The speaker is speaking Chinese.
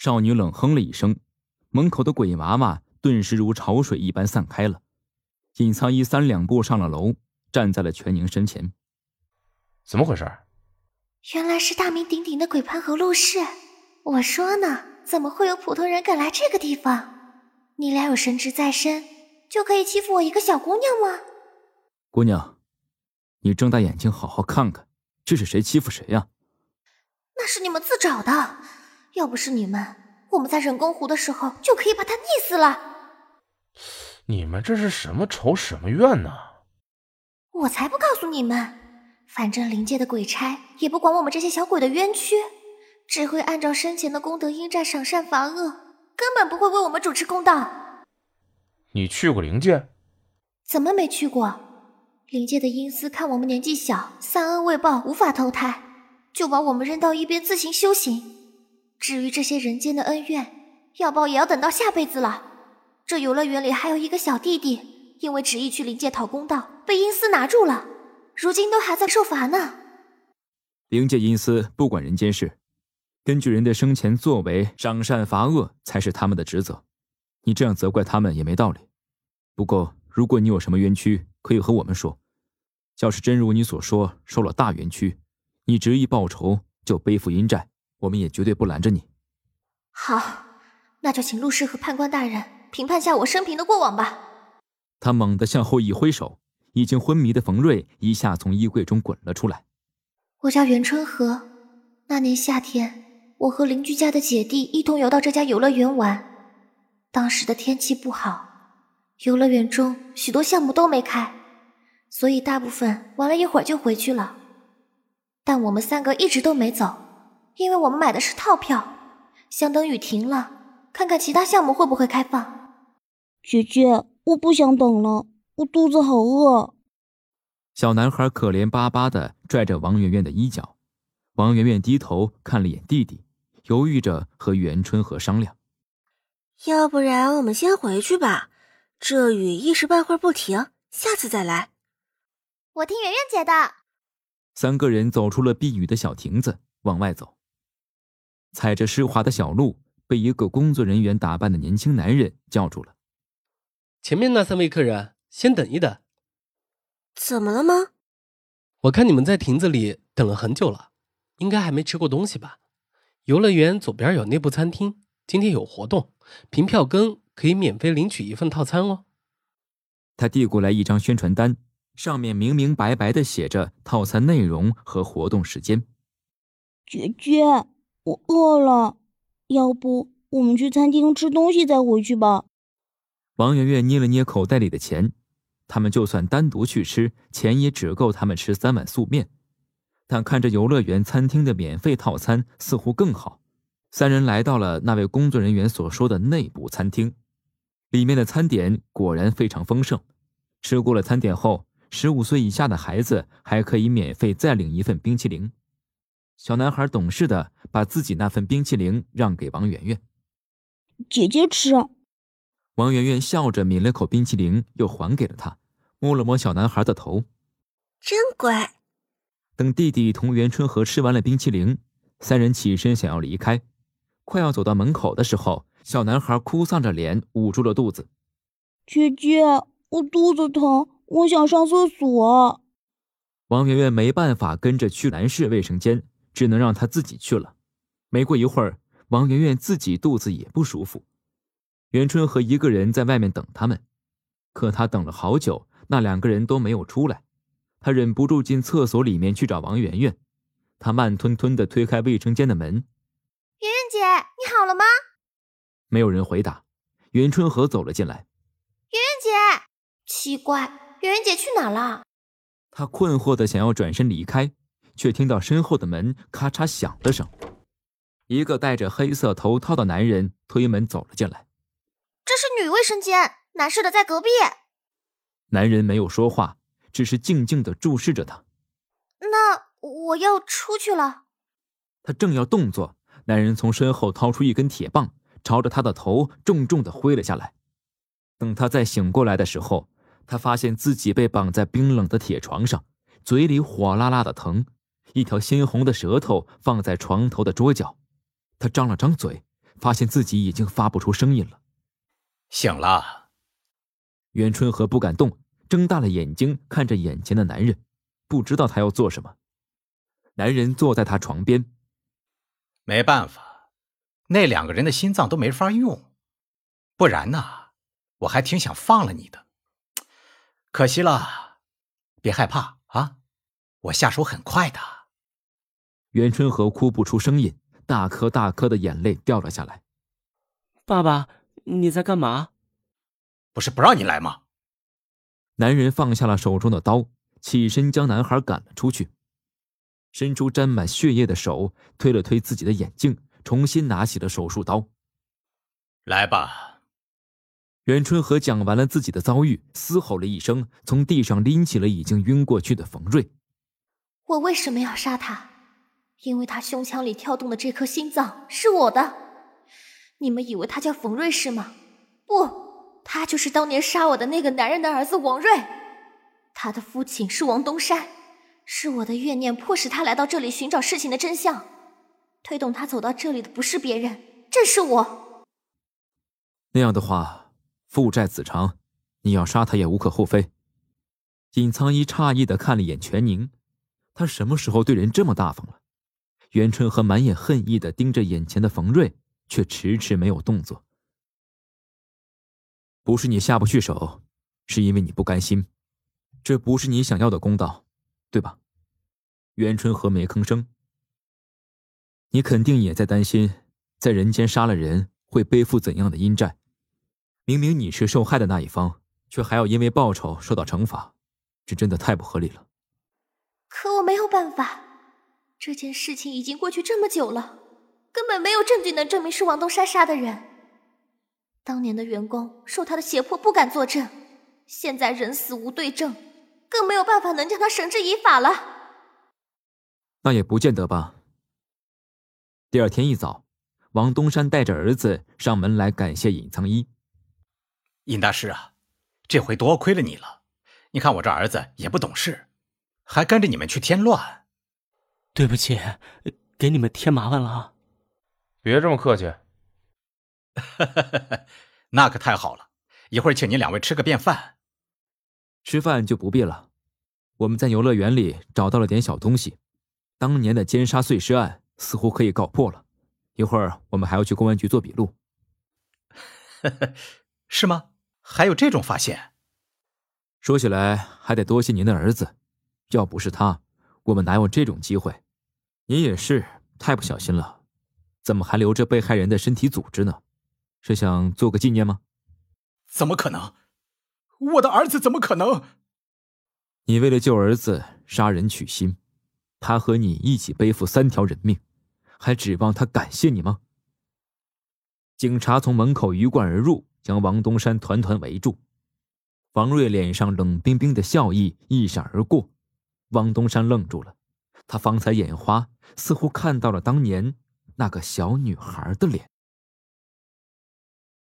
少女冷哼了一声，门口的鬼娃娃顿时如潮水一般散开了。尹苍一三两步上了楼，站在了全宁身前。怎么回事？原来是大名鼎鼎的鬼潘和陆氏。我说呢，怎么会有普通人敢来这个地方？你俩有神职在身，就可以欺负我一个小姑娘吗？姑娘，你睁大眼睛好好看看，这是谁欺负谁呀？那是你们自找的。要不是你们，我们在人工湖的时候就可以把他溺死了。你们这是什么仇什么怨呢？我才不告诉你们！反正灵界的鬼差也不管我们这些小鬼的冤屈，只会按照生前的功德应债赏善罚恶，根本不会为我们主持公道。你去过灵界？怎么没去过？灵界的阴司看我们年纪小，三恩未报，无法投胎，就把我们扔到一边自行修行。至于这些人间的恩怨，要报也要等到下辈子了。这游乐园里还有一个小弟弟，因为执意去灵界讨公道，被阴司拿住了，如今都还在受罚呢。灵界阴司不管人间事，根据人的生前作为赏善罚恶才是他们的职责。你这样责怪他们也没道理。不过，如果你有什么冤屈，可以和我们说。要是真如你所说受了大冤屈，你执意报仇就背负阴债。我们也绝对不拦着你。好，那就请陆氏和判官大人评判下我生平的过往吧。他猛地向后一挥手，已经昏迷的冯瑞一下从衣柜中滚了出来。我叫袁春和，那年夏天，我和邻居家的姐弟一同游到这家游乐园玩。当时的天气不好，游乐园中许多项目都没开，所以大部分玩了一会儿就回去了。但我们三个一直都没走。因为我们买的是套票，想等雨停了，看看其他项目会不会开放。姐姐，我不想等了，我肚子好饿。小男孩可怜巴巴的拽着王媛媛的衣角，王媛媛低头看了眼弟弟，犹豫着和袁春和商量：“要不然我们先回去吧，这雨一时半会儿不停，下次再来。”我听圆圆姐的。三个人走出了避雨的小亭子，往外走。踩着湿滑的小路，被一个工作人员打扮的年轻男人叫住了。前面那三位客人，先等一等。怎么了吗？我看你们在亭子里等了很久了，应该还没吃过东西吧？游乐园左边有内部餐厅，今天有活动，凭票根可以免费领取一份套餐哦。他递过来一张宣传单，上面明明白白的写着套餐内容和活动时间。姐姐。我饿了，要不我们去餐厅吃东西再回去吧。王媛媛捏了捏口袋里的钱，他们就算单独去吃，钱也只够他们吃三碗素面。但看着游乐园餐厅的免费套餐，似乎更好。三人来到了那位工作人员所说的内部餐厅，里面的餐点果然非常丰盛。吃过了餐点后，十五岁以下的孩子还可以免费再领一份冰淇淋。小男孩懂事的把自己那份冰淇淋让给王媛媛，姐姐吃。王媛媛笑着抿了口冰淇淋，又还给了他，摸了摸小男孩的头，真乖。等弟弟同袁春和吃完了冰淇淋，三人起身想要离开，快要走到门口的时候，小男孩哭丧着脸，捂住了肚子。姐姐，我肚子疼，我想上厕所。王媛媛没办法跟着去男士卫生间。只能让他自己去了。没过一会儿，王媛媛自己肚子也不舒服。袁春和一个人在外面等他们，可他等了好久，那两个人都没有出来。他忍不住进厕所里面去找王媛媛。他慢吞吞的推开卫生间的门：“媛媛姐，你好了吗？”没有人回答。袁春和走了进来：“媛媛姐，奇怪，媛媛姐去哪了？”他困惑的想要转身离开。却听到身后的门咔嚓响了声，一个戴着黑色头套的男人推门走了进来。这是女卫生间，男士的在隔壁。男人没有说话，只是静静的注视着他。那我要出去了。他正要动作，男人从身后掏出一根铁棒，朝着他的头重重的挥了下来。等他再醒过来的时候，他发现自己被绑在冰冷的铁床上，嘴里火辣辣的疼。一条鲜红的舌头放在床头的桌角，他张了张嘴，发现自己已经发不出声音了。醒了，袁春和不敢动，睁大了眼睛看着眼前的男人，不知道他要做什么。男人坐在他床边，没办法，那两个人的心脏都没法用，不然呢，我还挺想放了你的。可惜了，别害怕啊，我下手很快的。袁春和哭不出声音，大颗大颗的眼泪掉了下来。爸爸，你在干嘛？不是不让你来吗？男人放下了手中的刀，起身将男孩赶了出去，伸出沾满血液的手推了推自己的眼镜，重新拿起了手术刀。来吧。袁春和讲完了自己的遭遇，嘶吼了一声，从地上拎起了已经晕过去的冯瑞。我为什么要杀他？因为他胸腔里跳动的这颗心脏是我的，你们以为他叫冯瑞是吗？不，他就是当年杀我的那个男人的儿子王瑞，他的父亲是王东山，是我的怨念迫使他来到这里寻找事情的真相，推动他走到这里的不是别人，正是我。那样的话，父债子偿，你要杀他也无可厚非。尹苍一诧异的看了一眼全宁，他什么时候对人这么大方了？袁春和满眼恨意的盯着眼前的冯瑞，却迟迟没有动作。不是你下不去手，是因为你不甘心。这不是你想要的公道，对吧？袁春和没吭声。你肯定也在担心，在人间杀了人会背负怎样的阴债？明明你是受害的那一方，却还要因为报仇受到惩罚，这真的太不合理了。可我没有办法。这件事情已经过去这么久了，根本没有证据能证明是王东山杀的人。当年的员工受他的胁迫不敢作证，现在人死无对证，更没有办法能将他绳之以法了。那也不见得吧。第二天一早，王东山带着儿子上门来感谢尹苍一。尹大师啊，这回多亏了你了。你看我这儿子也不懂事，还跟着你们去添乱。对不起，给你们添麻烦了。别这么客气。那可太好了，一会儿请您两位吃个便饭。吃饭就不必了，我们在游乐园里找到了点小东西，当年的奸杀碎尸案似乎可以告破了。一会儿我们还要去公安局做笔录。是吗？还有这种发现？说起来还得多谢您的儿子，要不是他。我们哪有这种机会？你也是太不小心了，怎么还留着被害人的身体组织呢？是想做个纪念吗？怎么可能？我的儿子怎么可能？你为了救儿子杀人取心，他和你一起背负三条人命，还指望他感谢你吗？警察从门口鱼贯而入，将王东山团团围住。王瑞脸上冷冰冰的笑意一闪而过。汪东山愣住了，他方才眼花，似乎看到了当年那个小女孩的脸。